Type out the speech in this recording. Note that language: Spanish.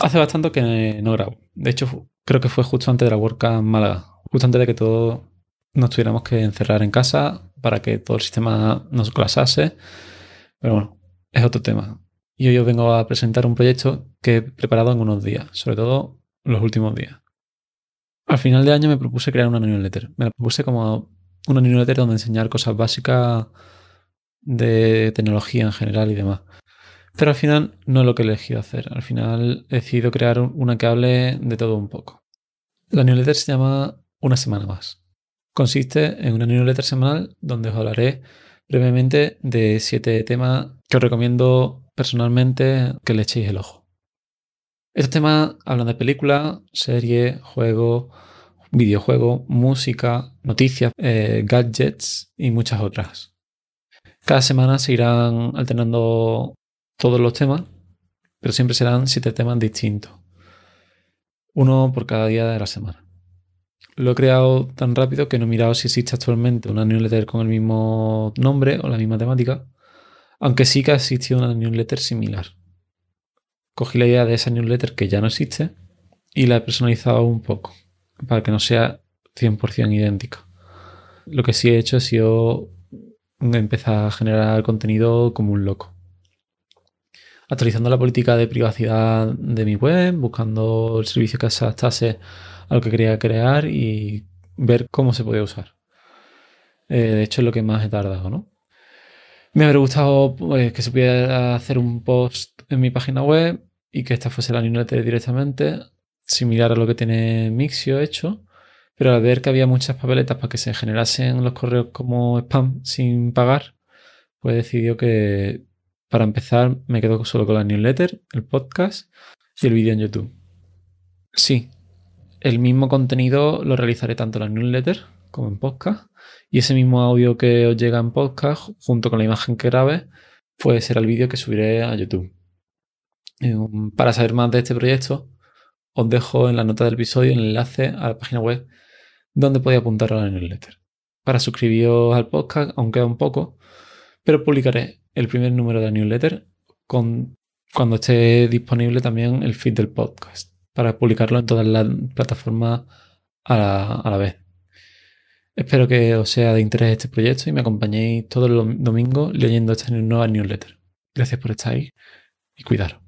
Hace bastante que no grabo. De hecho, creo que fue justo antes de la WordCamp Málaga. Justo antes de que todos nos tuviéramos que encerrar en casa para que todo el sistema nos colapsase. Pero bueno, es otro tema. Y hoy os vengo a presentar un proyecto que he preparado en unos días, sobre todo los últimos días. Al final de año me propuse crear una newsletter. Me la propuse como una newsletter donde enseñar cosas básicas de tecnología en general y demás. Pero al final no es lo que he elegido hacer. Al final he decidido crear una que hable de todo un poco. La newsletter se llama Una semana más. Consiste en una newsletter semanal donde os hablaré brevemente de siete temas que os recomiendo personalmente que le echéis el ojo. Estos temas hablan de películas, series, juegos, videojuegos, música, noticias, eh, gadgets y muchas otras. Cada semana se irán alternando todos los temas, pero siempre serán siete temas distintos. Uno por cada día de la semana. Lo he creado tan rápido que no he mirado si existe actualmente una newsletter con el mismo nombre o la misma temática, aunque sí que ha existido una newsletter similar. Cogí la idea de esa newsletter que ya no existe y la he personalizado un poco para que no sea 100% idéntica. Lo que sí he hecho ha sido empezar a generar contenido como un loco actualizando la política de privacidad de mi web, buscando el servicio que se adaptase a lo que quería crear y ver cómo se podía usar. Eh, de hecho, es lo que más he tardado, ¿no? Me habría gustado pues, que se pudiera hacer un post en mi página web y que esta fuese la newsletter directamente, similar a lo que tiene Mixio hecho, pero al ver que había muchas papeletas para que se generasen los correos como spam sin pagar, pues decidió que para empezar, me quedo solo con la newsletter, el podcast y el vídeo en YouTube. Sí, el mismo contenido lo realizaré tanto en la newsletter como en podcast. Y ese mismo audio que os llega en podcast, junto con la imagen que grabe, pues será el vídeo que subiré a YouTube. Um, para saber más de este proyecto, os dejo en la nota del episodio el enlace a la página web donde podéis apuntar a la newsletter. Para suscribiros al podcast, aunque queda un poco, pero publicaré el primer número de newsletter con, cuando esté disponible también el feed del podcast para publicarlo en todas las plataformas a la, a la vez. Espero que os sea de interés este proyecto y me acompañéis todos los domingos leyendo esta nueva newsletter. Gracias por estar ahí y cuidaros.